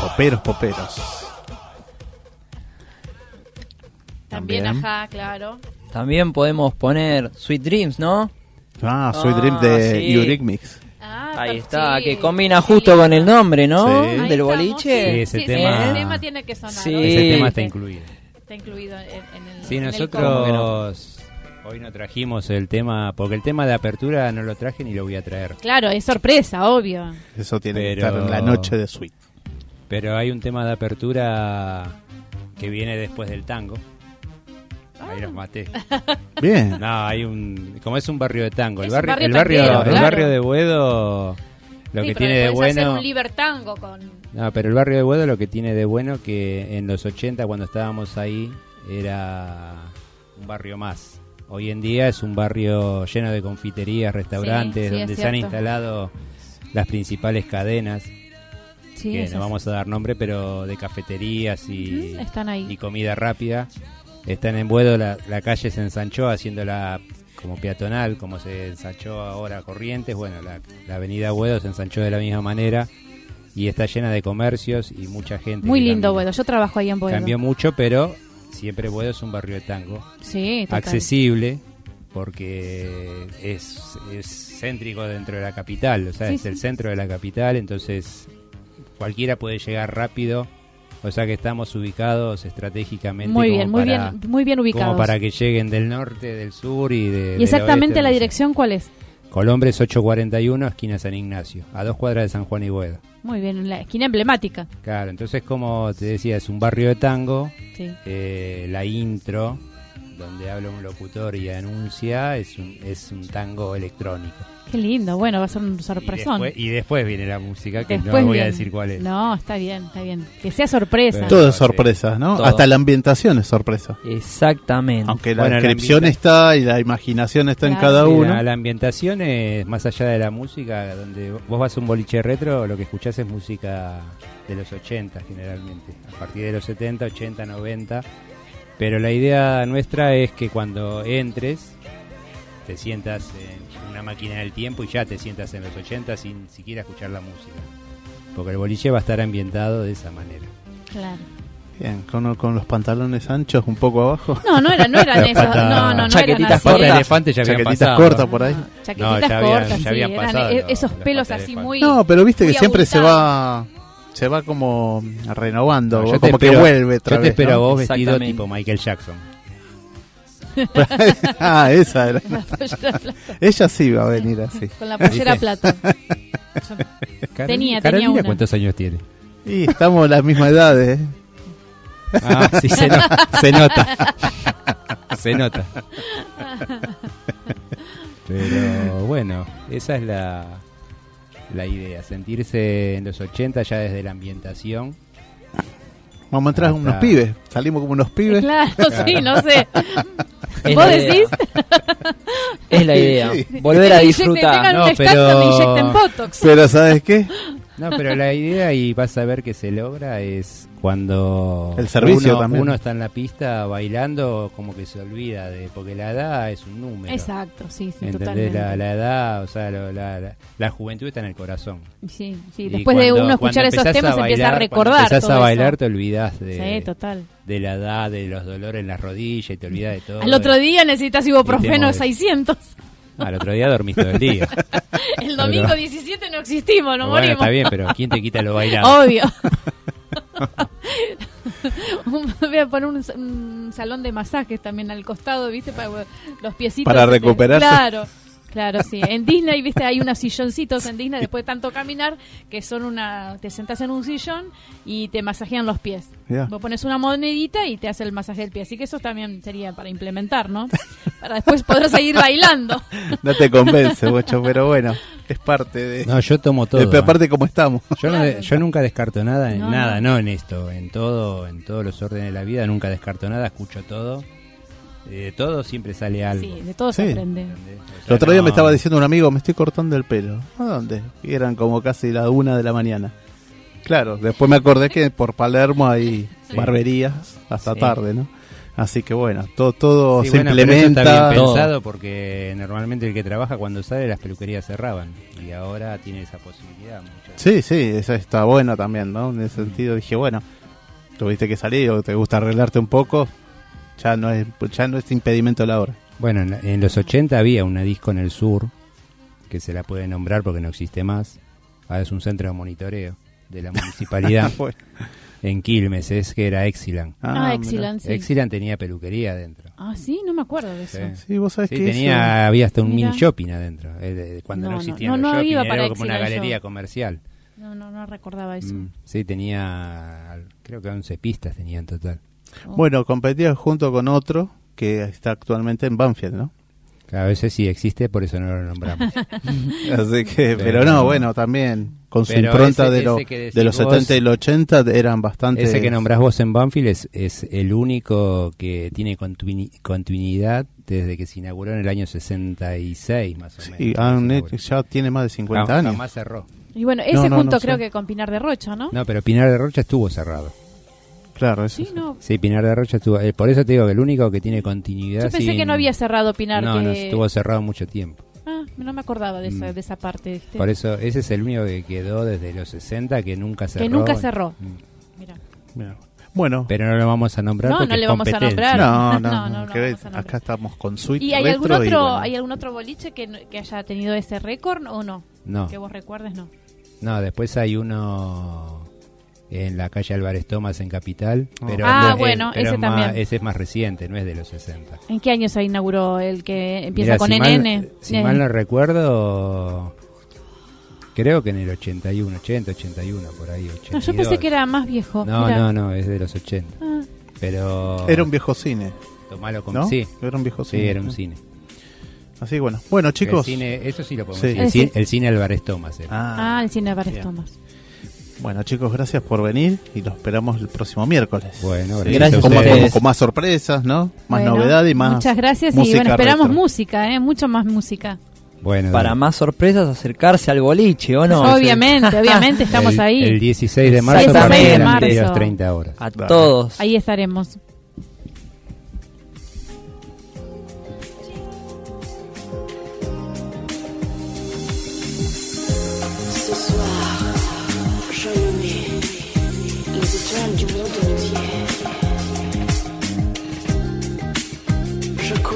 Poperos, poperos. También, También. ajá, claro. También podemos poner Sweet Dreams, ¿no? Ah, Sweet Ah, Dream de sí. Eurythmics. Ah, Ahí está, sí, que combina sí, justo con el nombre, ¿no? Sí. Del estamos, boliche. Sí, ese sí, tema- ese tema tiene que sonar. Sí. Ese tema está incluido. Está incluido en, en el Sí, en el nosotros hoy no trajimos el tema, porque el tema de apertura no lo traje ni lo voy a traer. Claro, es sorpresa, obvio. Eso tiene que estar en la noche de Sweet. Pero hay un tema de apertura que viene después del tango. Ahí los maté. Bien. No, hay un. Como es un barrio de tango. El Es barrio, barrio el, barrio, el claro. barrio de Buedo. Lo Sí, que pero tiene de podés hacer bueno. un libertango con... No, pero el barrio de Buedo lo que tiene de bueno que en los 80 cuando estábamos ahí era un barrio más. Hoy en día es un barrio lleno de confiterías, restaurantes, Sí, sí, donde se han instalado las principales cadenas, Sí, que no vamos a dar nombre, pero de cafeterías y, están ahí. y comida rápida. Están en Buedo, la, la calle se ensanchó haciéndola como peatonal, como se ensanchó ahora Corrientes. Bueno, la, la avenida Buedo se ensanchó de la misma manera y está llena de comercios y mucha gente. Muy lindo. Buedo. Yo trabajo ahí en Buedo. Cambió mucho, pero siempre Buedo es un barrio de tango. Sí, total. Accesible, porque es, es céntrico dentro de la capital, o sea, Sí, es sí. el centro de la capital, entonces cualquiera puede llegar rápido. O sea que estamos ubicados estratégicamente. Muy como bien, muy para- bien, muy bien ubicados. Como para que lleguen del norte, del sur y de. ¿Y exactamente oeste, la dirección cuál es? Colombres 841, esquina San Ignacio, a dos cuadras de San Juan y Buedo. Muy bien, en la esquina emblemática. Claro, entonces como te decía, es un barrio de tango, Sí. eh, la intro donde habla un locutor y anuncia, es un, es un tango electrónico. Qué lindo, bueno, va a ser un sorpresón. Y después, viene la música, que no voy a decir cuál es. No, está bien, está bien. Que sea sorpresa. Todo es sorpresa, ¿no? Hasta la ambientación es sorpresa. Exactamente. Aunque la descripción está y la imaginación está en cada uno. La, ambientación es más allá de la música, donde vos vas a un boliche retro, lo que escuchás es música de los 80 generalmente, a partir de los 70, 80, 90. Pero la idea nuestra es que cuando entres, te sientas en una máquina del tiempo y ya te sientas en los 80 sin siquiera escuchar la música. Porque el boliche va a estar ambientado de esa manera. Claro. Bien, con, con los pantalones anchos un poco abajo. No, no eran, no eran eso. No, no, no Chaquetitas cortas. elefante ya Chaquetitas cortas por ahí. chaquetitas ya cortas, ya habían pasado eran los- esos los pelos así muy. No, pero viste que siempre se va se va como renovando, No, yo como que vuelve otra Yo te vez, espero a ¿no? vos vestido Exactamente. tipo Michael Jackson. ah, esa era. Ella sí va a venir así. con la pollera plata. Tenía, tenía Carolina, una. ¿cuántos años tiene? Y estamos a la misma edad, ¿eh? Ah, sí, se, no- se nota. Se nota. Pero bueno, esa es la, la idea, sentirse en los 80 ya desde la ambientación. Vamos a entrar Hasta- unos pibes. Salimos como unos pibes. Claro, sí, no sé. Es ¿Vos la idea. decís? Es la idea. Sí. Volver a disfrutar. No, pero- me inyecten Botox. Pero ¿sabes qué? No, pero la idea, y vas a ver que se logra, es cuando El servicio uno, también. uno está en la pista bailando, como que se olvida de, porque la edad es un número. Exacto, sí, sí, ¿Entendés? totalmente. La, la edad, o sea, lo- la, la, la juventud está en el corazón. Sí, sí. Y Después de uno escuchar esos temas, empieza a recordar. Empezás todo a bailar, eso. te olvidas de, Sí, total. de la edad, de los dolores en las rodillas, y te olvidas de todo. Al otro día necesitas ibuprofeno mueves. 600. Al otro día dormís todo el día. El domingo Pero- 17 no existimos, no bueno, morimos. está bien, pero ¿quién te quita lo bailado? Obvio. Voy a poner un, un salón de masajes también al costado, ¿viste? Para los piecitos. Para te- recuperarse. Claro. Claro, sí. En Disney, viste, hay unos silloncitos en Disney después de tanto caminar que son una. Te sentás en un sillón y te masajean los pies. Mirá. Vos pones una monedita y te hace el masaje del pie. Así que eso también sería para implementar, ¿no? Para después poder seguir bailando. No te convence, bocho, pero bueno, es parte de... No, yo tomo todo. de- pero aparte como estamos. Yo, no- yo nunca descarto nada, en No, nada, no. no. en esto, en todo, en todos los órdenes de la vida, nunca descarto nada, escucho todo. De todo siempre sale algo. Sí, de todo se Sí. aprende. ¿entendés? O sea, El otro día me estaba diciendo un amigo, me estoy cortando el pelo. ¿A dónde? Y eran como casi la una de la mañana. Claro, después me acordé que por Palermo hay Sí. barberías hasta Sí. tarde, ¿no? Así que bueno, todo, todo Sí, se bueno, pero eso implementa. está bien Todo. pensado porque normalmente el que trabaja cuando sale las peluquerías cerraban y ahora tiene esa posibilidad. muchas Sí, sí, eso está bueno también, ¿no? En ese sentido dije, bueno, tuviste que salir o te gusta arreglarte un poco, ya no es, ya no es impedimento la hora. Bueno, en, en los 80 había una disco en el sur que se la puede nombrar porque no existe más. Ahora es un centro de monitoreo de la municipalidad Bueno. en Quilmes, es que era Exilan. Ah, excelente. Sí. Exilan tenía peluquería adentro. Ah, sí, no me acuerdo de eso. Sí. Sí, vos sabés Sí, que tenía, había hasta un Mira. mini shopping adentro, eh, de- de- cuando no, No, no, no, shopping, era como una Exilan yo. galería comercial. No, no, no recordaba eso. Mm, sí, tenía, creo que 11 pistas tenía en total. Oh. Bueno, competía junto con otro que está actualmente en Banfield, ¿no? A veces sí existe, por eso no lo nombramos. Así que, pero, Pero- no, bueno, también con su impronta ese- de, lo- de los vos- 70 y los 80 eran bastante... Ese que nombrás vos en Banfield es, es el único que tiene continui- continuidad desde que se inauguró en el año 66, más o menos. Sí, han hecho- ya tiene más de 50 Jam- años. Jamás cerró. Y bueno, ese No, no, junto no creo sé. que con Pinar de Rocha, ¿no? No, pero Pinar de Rocha estuvo cerrado. Claro, eso Sí, no. Sí, Pinar de Rocha estuvo. eh, por eso te digo que el único que tiene continuidad. Yo pensé sin- que no había cerrado Pinar. No, que... no, estuvo cerrado mucho tiempo. Ah, no me acordaba de esa, Mm. de esa parte. ¿viste? Por eso, ese es el único que quedó desde los 60 que nunca cerró. Que nunca cerró. Mm. Mira. Mira. Bueno, Pero no lo vamos a nombrar No, porque no le vamos a nombrar. no, no, No, no, no, no que vamos a nombrar. acá estamos con Suite ¿Y hay algún otro, bueno. hay algún otro boliche que, no- que haya tenido ese récord o no? No, Que vos recuerdes, no. no, después hay uno en la calle Álvarez Tomás en Capital. Pero Ah, no es- bueno, pero ese es más- también. ese es más reciente, no es de los 60. ¿En qué año se inauguró el que empieza Mira, con si NN? Mal, si Eh, mal no recuerdo, creo que en el 81, 80, 81, por ahí. 82. no, yo pensé que era más viejo. No, Mirá. no, no, es de los 80. Ah, Pero. Era un viejo cine. Tomalo con ¿No? sí. Era un viejo Sí, cine. era un ¿no? cine. Así bueno. Bueno, chicos. El cine, eso sí lo podemos Sí. decir. El, el cine Álvarez Tomás. era. Ah, el cine bien. Tomás. Bueno, chicos, gracias por venir y los esperamos el próximo miércoles. Bueno, Sí, gracias, Gracias con, a más, con más sorpresas, ¿no? Más Bueno, novedad y más. Muchas gracias y bueno, esperamos retro. música, ¿eh? Mucho más música. Bueno, Para más sorpresas, acercarse al boliche, ¿o no? obviamente, obviamente estamos el, ahí. El 16 de marzo, a Exactamente. partir de las marzo. 22:30 horas. A todos. Ahí estaremos. Du monde entier. Je.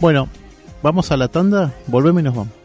Bueno, vamos a la tanda, volvemos y nos vamos.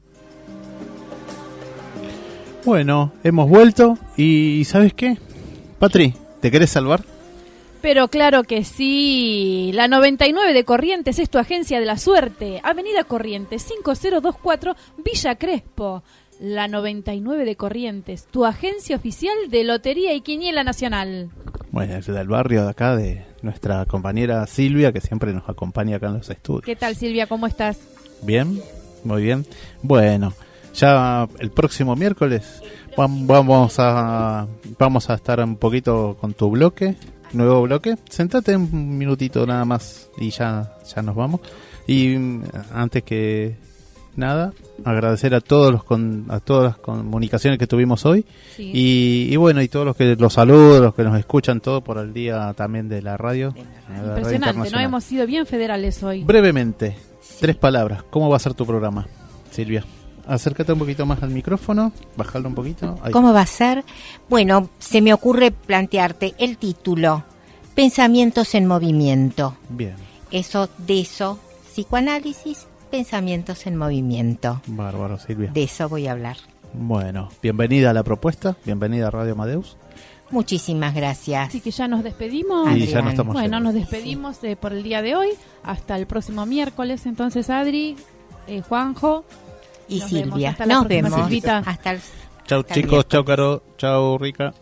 Bueno, hemos vuelto y ¿sabes qué? Patri, ¿te querés salvar? Pero claro que sí. La 99 de Corrientes es tu agencia de la suerte. Avenida Corrientes 5024 Villa Crespo. La 99 de Corrientes, tu agencia oficial de Lotería y Quiniela Nacional. Bueno, es del barrio de acá de nuestra compañera Silvia que siempre nos acompaña acá en los estudios. ¿Qué tal Silvia? ¿Cómo estás? Bien, muy bien. Bueno, ya el próximo miércoles vam- vamos a vamos a estar un poquito con tu bloque, nuevo bloque. Sentate un minutito nada más y ya ya nos vamos. Y mm, antes que nada, agradecer a todos los con, a todas las comunicaciones que tuvimos hoy Sí. y, y bueno, y todos los que los saludos, los que nos escuchan todo por el día también de la radio. Impresionante, ¿no? Hemos sido bien federales hoy. Brevemente, tres palabras. ¿Cómo va a ser tu programa, Silvia? Acércate un poquito más al micrófono, bajalo un poquito. Ahí. ¿Cómo va a ser? Bueno, se me ocurre plantearte el título, Pensamientos en Movimiento. Bien, Eso, de eso, psicoanálisis, pensamientos en movimiento. bárbaro, Silvia. De eso voy a hablar. Bueno, bienvenida a la propuesta, bienvenida a Radio Amadeus. Muchísimas gracias. Así que ya nos despedimos. Y ya nos estamos Bueno, yendo. nos despedimos eh, por el día de hoy. Hasta el próximo miércoles. Entonces, Adri, eh, Juanjo. Y Nos vemos. Silvia, Hasta nos vemos. Silvita. Hasta el Chau hasta el chicos, chau. Caro, chau Rica.